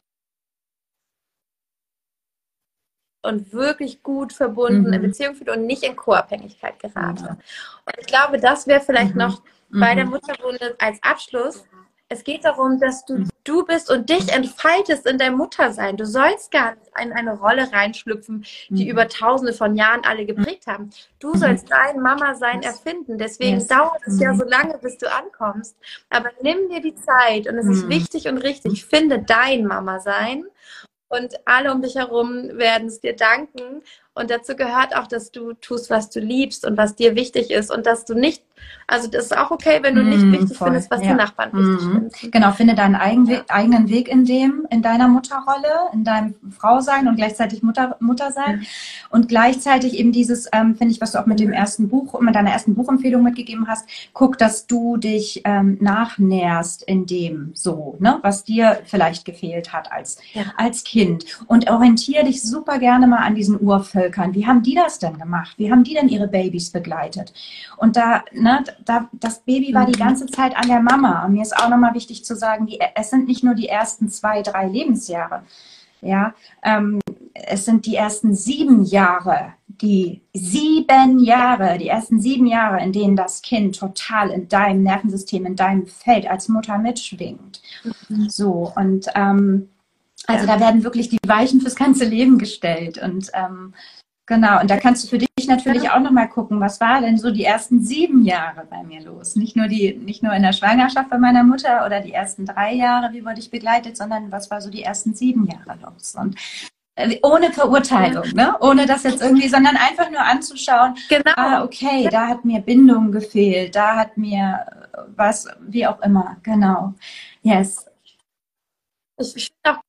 und wirklich gut verbunden mhm. in Beziehung fühle und nicht in Co-Abhängigkeit gerate. Ja. Und ich glaube, das wäre vielleicht mhm. noch bei der mhm. Mutterwunde als Abschluss. Es geht darum, dass du mhm. du bist und dich entfaltest in dein Muttersein. Du sollst gar nicht in eine Rolle reinschlüpfen, die mhm. über tausende von Jahren alle geprägt haben. Du mhm. sollst dein Mama-Sein erfinden. Deswegen yes. dauert es ja so lange, bis du ankommst. Aber nimm dir die Zeit und es ist wichtig und richtig. Finde dein Mama-Sein und alle um dich herum werden es dir danken. Und dazu gehört auch, dass du tust, was du liebst und was dir wichtig ist und dass du nicht, also das ist auch okay, wenn du nicht mm, wichtig voll. findest, was ja. die Nachbarn wichtig mm. finden. Genau, finde deinen eigen, ja. eigenen Weg in dem, in deiner Mutterrolle, in deinem Frausein und gleichzeitig Mutter, Muttersein. Mhm. Und gleichzeitig eben dieses, ähm, finde ich, was du auch mit dem ersten Buch, mit deiner ersten Buchempfehlung mitgegeben hast, guck, dass du dich ähm, nachnährst in dem so, ne, was dir vielleicht gefehlt hat als, ja. als Kind. Und orientiere dich super gerne mal an diesen Urvölkern Völkern. Wie haben die das denn gemacht? Wie haben die denn ihre Babys begleitet? Und da, ne, da, das Baby war die mhm. ganze Zeit an der Mama. Und mir ist auch nochmal wichtig zu sagen, die, es sind nicht nur die ersten zwei, drei Lebensjahre. Ja, ähm, es sind die ersten sieben Jahre, die sieben Jahre, die ersten sieben Jahre, in denen das Kind total in deinem Nervensystem, in deinem Feld als Mutter mitschwingt. Mhm. So, und ähm, also ja. da werden wirklich die Weichen fürs ganze Leben gestellt. Und ähm, Genau, und da kannst du für dich natürlich auch nochmal gucken, was war denn so die ersten sieben Jahre bei mir los? Nicht nur die, nicht nur in der Schwangerschaft bei meiner Mutter oder die ersten drei Jahre, wie wurde ich begleitet, sondern was war so die ersten sieben Jahre los? Und äh, ohne Verurteilung, ne? Ohne das jetzt irgendwie, sondern einfach nur anzuschauen, genau. ah, okay, da hat mir Bindung gefehlt, da hat mir was, wie auch immer, genau. Yes. Ich finde auch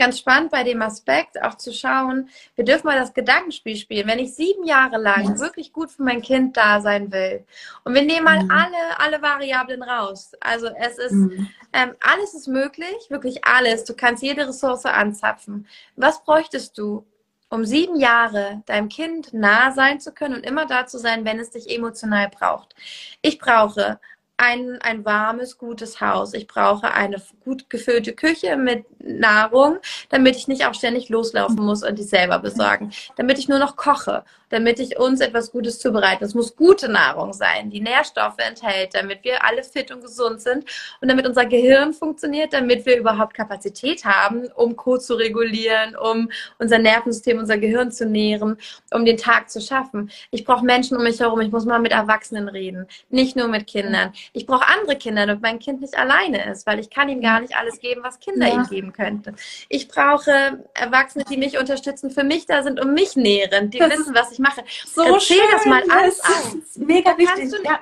ganz spannend bei dem Aspekt, auch zu schauen, wir dürfen mal das Gedankenspiel spielen. Wenn ich sieben Jahre lang yes. wirklich gut für mein Kind da sein will und wir nehmen mal mhm. alle, alle Variablen raus. Also es ist, mhm. ähm, alles ist möglich, wirklich alles. Du kannst jede Ressource anzapfen. Was bräuchtest du, um sieben Jahre deinem Kind nah sein zu können und immer da zu sein, wenn es dich emotional braucht? Ich brauche ein, ein warmes, gutes Haus. Ich brauche eine gut gefüllte Küche mit Nahrung, damit ich nicht auch ständig loslaufen muss und die selber besorgen. Damit ich nur noch koche damit ich uns etwas Gutes zubereite. Es muss gute Nahrung sein, die Nährstoffe enthält, damit wir alle fit und gesund sind und damit unser Gehirn funktioniert, damit wir überhaupt Kapazität haben, um Code zu regulieren, um unser Nervensystem, unser Gehirn zu nähren, um den Tag zu schaffen. Ich brauche Menschen um mich herum. Ich muss mal mit Erwachsenen reden, nicht nur mit Kindern. Ich brauche andere Kinder, damit mein Kind nicht alleine ist, weil ich kann ihm gar nicht alles geben, was Kinder ja. ihm geben könnten. Ich brauche Erwachsene, die mich unterstützen, für mich da sind, um mich nähren, die wissen, was ich mache. So Erzähl schön, das mal alles auf. [laughs] Mega wichtig. Ja.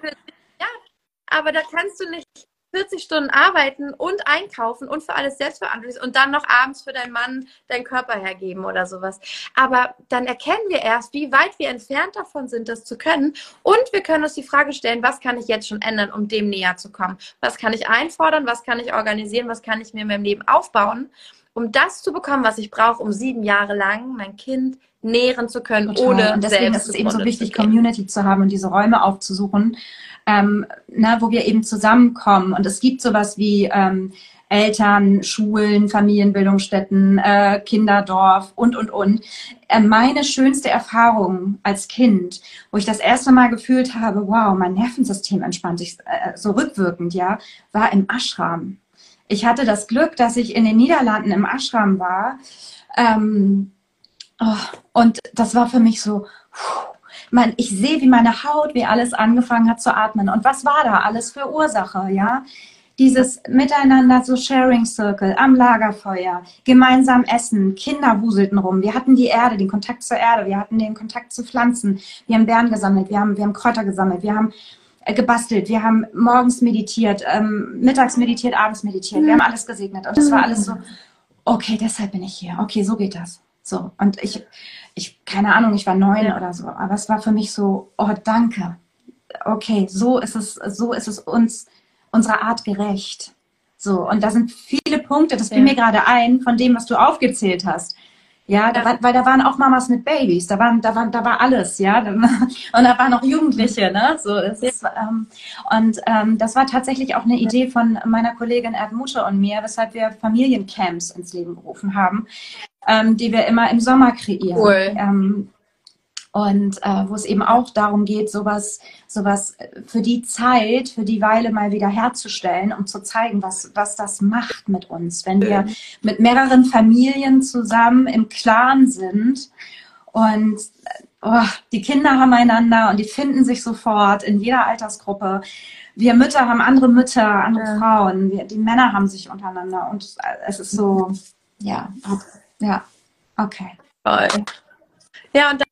ja, aber da kannst du nicht 40 Stunden arbeiten und einkaufen und für alles selbst verantwortlich und dann noch abends für deinen Mann deinen Körper hergeben oder sowas. Aber dann erkennen wir erst, wie weit wir entfernt davon sind, das zu können. Und wir können uns die Frage stellen, was kann ich jetzt schon ändern, um dem näher zu kommen? Was kann ich einfordern? Was kann ich organisieren? Was kann ich mir in meinem Leben aufbauen? Um das zu bekommen, was ich brauche, um sieben Jahre lang mein Kind nähren zu können, Total. ohne und deswegen ist es eben so wichtig, Community zu haben und diese Räume aufzusuchen, ähm, na, wo wir eben zusammenkommen. Und es gibt sowas wie ähm, Eltern, Schulen, Familienbildungsstätten, äh, Kinderdorf und, und, und. Äh, meine schönste Erfahrung als Kind, wo ich das erste Mal gefühlt habe, wow, mein Nervensystem entspannt sich äh, so rückwirkend, ja, war im Ashram. Ich hatte das Glück, dass ich in den Niederlanden im Ashram war. Ähm, Oh, und das war für mich so, man, ich sehe, wie meine Haut, wie alles angefangen hat zu atmen. Und was war da alles für Ursache, ja? Dieses Miteinander, so Sharing Circle am Lagerfeuer, gemeinsam essen, Kinder wuselten rum. Wir hatten die Erde, den Kontakt zur Erde, wir hatten den Kontakt zu Pflanzen. Wir haben Beeren gesammelt, wir haben, wir haben Kräuter gesammelt, wir haben gebastelt, wir haben morgens meditiert, ähm, mittags meditiert, abends meditiert. Wir haben alles gesegnet. Und es war alles so, okay, deshalb bin ich hier. Okay, so geht das. So. Und ich, ich, keine Ahnung, ich war neun ja. oder so, aber es war für mich so, oh, danke. Okay, so ist es, so ist es uns unserer Art gerecht. So, und da sind viele Punkte, das fiel ja. mir gerade ein, von dem, was du aufgezählt hast. Ja, da war, weil da waren auch Mamas mit Babys, da waren, da war, da war alles, ja, [laughs] und da waren auch Jugendliche, ne, so ist, ähm, und ähm, das war tatsächlich auch eine Idee von meiner Kollegin Erdmute und mir, weshalb wir Familiencamps ins Leben gerufen haben, ähm, die wir immer im Sommer kreieren. Cool. Und äh, wo es eben auch darum geht, sowas, sowas für die Zeit, für die Weile mal wieder herzustellen, um zu zeigen, was, was das macht mit uns, wenn wir mit mehreren Familien zusammen im Clan sind und oh, die Kinder haben einander und die finden sich sofort in jeder Altersgruppe. Wir Mütter haben andere Mütter, andere ja. Frauen, wir, die Männer haben sich untereinander und es ist so, ja, ja, okay. Toll. Ja, und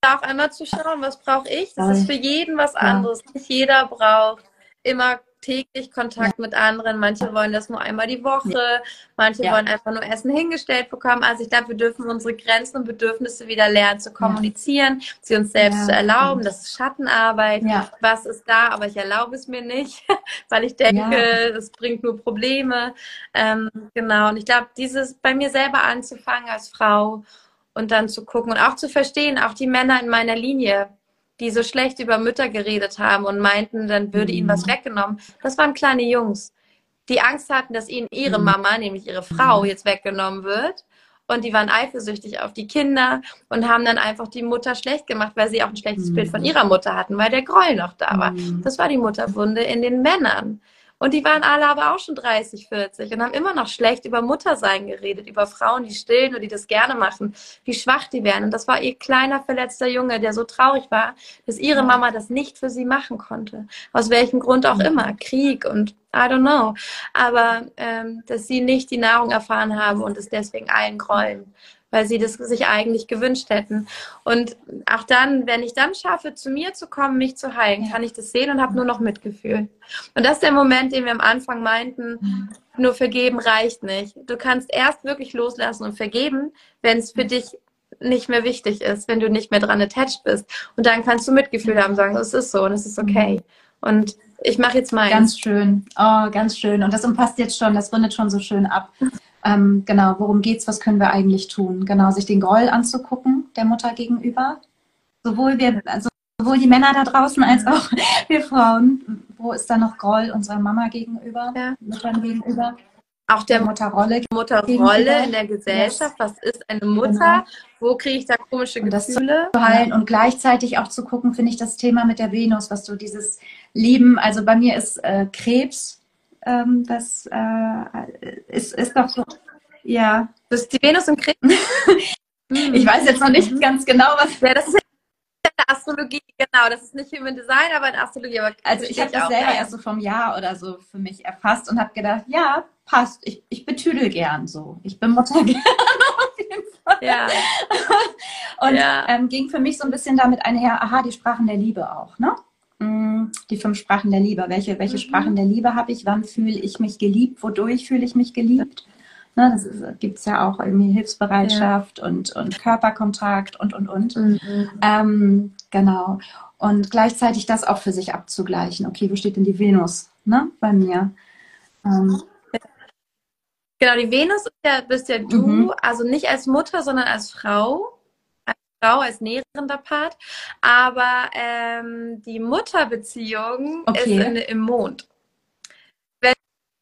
Auch einmal zu schauen, was brauche ich? Das ist für jeden was anderes. Nicht jeder braucht immer täglich Kontakt ja. mit anderen. Manche wollen das nur einmal die Woche, ja. manche ja. wollen einfach nur Essen hingestellt bekommen. Also ich glaube, wir dürfen unsere Grenzen und Bedürfnisse wieder lernen zu kommunizieren, sie uns selbst zu erlauben. Das ist Schattenarbeit. Was ist da, aber ich erlaube es mir nicht, [laughs] weil ich denke, es bringt nur Probleme. Ähm, genau. Und ich glaube, dieses bei mir selber anzufangen als Frau und dann zu gucken und auch zu verstehen, auch die Männer in meiner Linie, die so schlecht über Mütter geredet haben und meinten, dann würde ihnen was mhm. weggenommen. Das waren kleine Jungs, die Angst hatten, dass ihnen ihre mhm. Mama, nämlich ihre Frau, mhm. jetzt weggenommen wird. Und die waren eifersüchtig auf die Kinder und haben dann einfach die Mutter schlecht gemacht, weil sie auch ein schlechtes Bild von ihrer Mutter hatten, weil der Groll noch da war. Das war die Mutterwunde in den Männern. Und die waren alle aber auch schon 30, 40 und haben immer noch schlecht über Muttersein geredet, über Frauen, die stillen und die das gerne machen, wie schwach die wären. Und das war ihr kleiner, verletzter Junge, der so traurig war, dass ihre Mama das nicht für sie machen konnte. Aus welchem Grund auch immer. Krieg und I don't know. Aber ähm, dass sie nicht die Nahrung erfahren haben und es deswegen allen grollen weil sie das sich eigentlich gewünscht hätten. Und auch dann, wenn ich dann schaffe, zu mir zu kommen, mich zu heilen, kann ich das sehen und habe nur noch Mitgefühl. Und das ist der Moment, den wir am Anfang meinten, nur vergeben reicht nicht. Du kannst erst wirklich loslassen und vergeben, wenn es für dich nicht mehr wichtig ist, wenn du nicht mehr dran attached bist. Und dann kannst du Mitgefühl haben, sagen, es ist so und es ist okay. Und ich mache jetzt mal. Ganz schön. Oh, ganz schön. Und das umfasst jetzt schon, das rundet schon so schön ab. Ähm, genau, worum geht's, was können wir eigentlich tun? Genau, sich den Groll anzugucken, der Mutter gegenüber. Sowohl wir, also sowohl die Männer da draußen als auch [laughs] wir Frauen. Wo ist da noch Groll unserer Mama gegenüber, ja. Müttern gegenüber? Auch der Mutterrolle. Mutterrolle in der Gesellschaft. Was ist eine Mutter? Genau. Wo kriege ich da komische und Gefühle? Zu heilen und gleichzeitig auch zu gucken, finde ich das Thema mit der Venus, was du dieses Lieben, also bei mir ist äh, Krebs ähm, das äh, ist, ist doch so. Ja. Das ist die Venus im Krebs. [laughs] ich weiß jetzt noch nicht ganz genau, was. Ja, das ist in der Astrologie, genau. Das ist nicht Human Design, aber in Astrologie. Aber also ich habe das auch, selber ja. erst so vom Jahr oder so für mich erfasst und habe gedacht, ja, passt. Ich, ich betüdel gern so. Ich bin Mutter [laughs] gern auf jeden Fall. Ja. [laughs] und ja. Ähm, ging für mich so ein bisschen damit einher, aha, die Sprachen der Liebe auch, ne? Mm, die fünf Sprachen der Liebe. Welche, welche mhm. Sprachen der Liebe habe ich? Wann fühle ich mich geliebt? Wodurch fühle ich mich geliebt? Ne, das gibt es ja auch irgendwie Hilfsbereitschaft ja. und, und Körperkontakt und, und, und. Mhm. Ähm, genau. Und gleichzeitig das auch für sich abzugleichen. Okay, wo steht denn die Venus ne, bei mir? Ähm, Genau, die Venus ja, bist ja du, mhm. also nicht als Mutter, sondern als Frau. Frau als nährender Part, aber ähm, die Mutterbeziehung okay. ist in, im Mond. Wenn,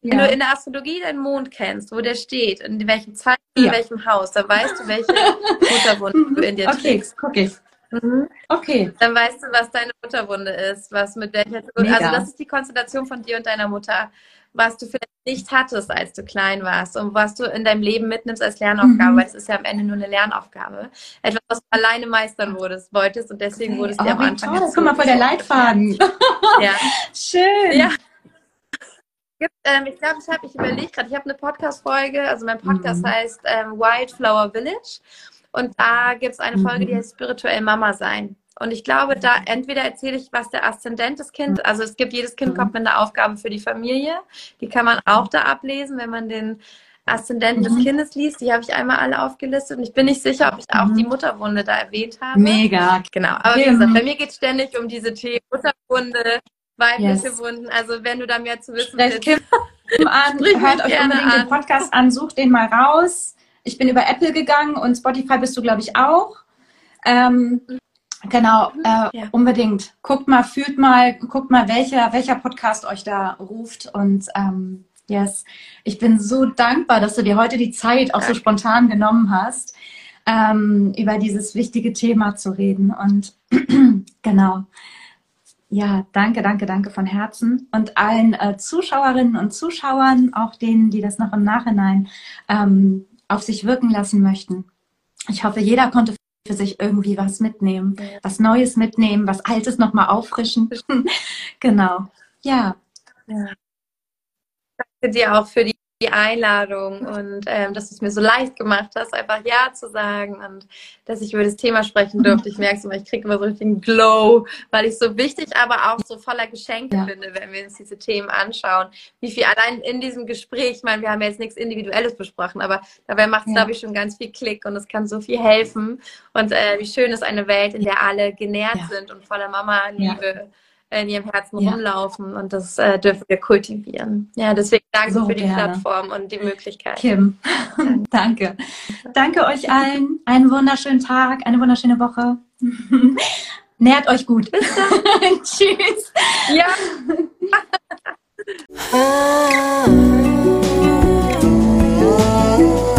ja. du in der Astrologie deinen Mond kennst, wo der steht, in welchem Zeichen, ja. in welchem Haus, dann weißt du, welche [laughs] Mutterwunde du in dir okay, trägst. Okay, Mhm. Okay. Dann weißt du, was deine Mutterwunde ist, was mit welcher. Mega. Also das ist die Konstellation von dir und deiner Mutter, was du vielleicht nicht hattest, als du klein warst und was du in deinem Leben mitnimmst als Lernaufgabe, mhm. weil es ist ja am Ende nur eine Lernaufgabe. Etwas, was du alleine meistern wurdest, wolltest und deswegen okay. wurdest du oh, am Anfang. Toll. Guck mal vor der Leitfaden. [laughs] ja. Schön. Ja. Ähm, ich glaube, ich habe, ich überlege gerade, ich habe eine Podcast-Folge, also mein Podcast mhm. heißt ähm, Wildflower Village. Und da gibt es eine Folge, die mhm. heißt Spirituell Mama sein. Und ich glaube, da entweder erzähle ich, was der Aszendent des Kindes, also es gibt, jedes Kind kommt mit einer Aufgabe für die Familie. Die kann man auch da ablesen, wenn man den Aszendenten mhm. des Kindes liest. Die habe ich einmal alle aufgelistet und ich bin nicht sicher, ob ich auch die mhm. Mutterwunde da erwähnt habe. Mega. Genau. Aber wie gesagt, bei mir geht es ständig um diese Themen Mutterwunde, weibliche yes. Wunden. Also wenn du da mehr zu wissen willst. Kim [laughs] an, hört euch unbedingt an. den Podcast an, sucht den mal raus. Ich bin über Apple gegangen und Spotify bist du, glaube ich, auch. Ähm, genau, äh, ja. unbedingt. Guckt mal, fühlt mal, guckt mal, welcher, welcher Podcast euch da ruft. Und ähm, yes, ich bin so dankbar, dass du dir heute die Zeit auch so spontan genommen hast, ähm, über dieses wichtige Thema zu reden. Und [clears throat] genau. Ja, danke, danke, danke von Herzen und allen äh, Zuschauerinnen und Zuschauern, auch denen, die das noch im Nachhinein ähm, auf sich wirken lassen möchten. Ich hoffe, jeder konnte für sich irgendwie was mitnehmen, was Neues mitnehmen, was Altes nochmal auffrischen. [laughs] genau. Ja. ja. Danke dir auch für die die Einladung und ähm, dass du es mir so leicht gemacht hast, einfach Ja zu sagen und dass ich über das Thema sprechen durfte. Ich merke es immer, ich kriege immer so richtig Glow, weil ich so wichtig, aber auch so voller Geschenke ja. finde, wenn wir uns diese Themen anschauen. Wie viel allein in diesem Gespräch, ich meine, wir haben jetzt nichts Individuelles besprochen, aber dabei macht es, ja. glaube ich, schon ganz viel Klick und es kann so viel helfen. Und äh, wie schön ist eine Welt, in der alle genährt ja. sind und voller Mama-Liebe äh, in ihrem Herzen ja. rumlaufen und das äh, dürfen wir kultivieren. Ja, deswegen danke so für die. Plattform und die äh, Möglichkeit. Kim, [laughs] danke. Danke euch allen. Einen wunderschönen Tag, eine wunderschöne Woche. [laughs] Nährt euch gut. Bis dann. [laughs] Tschüss. Ja. Oh.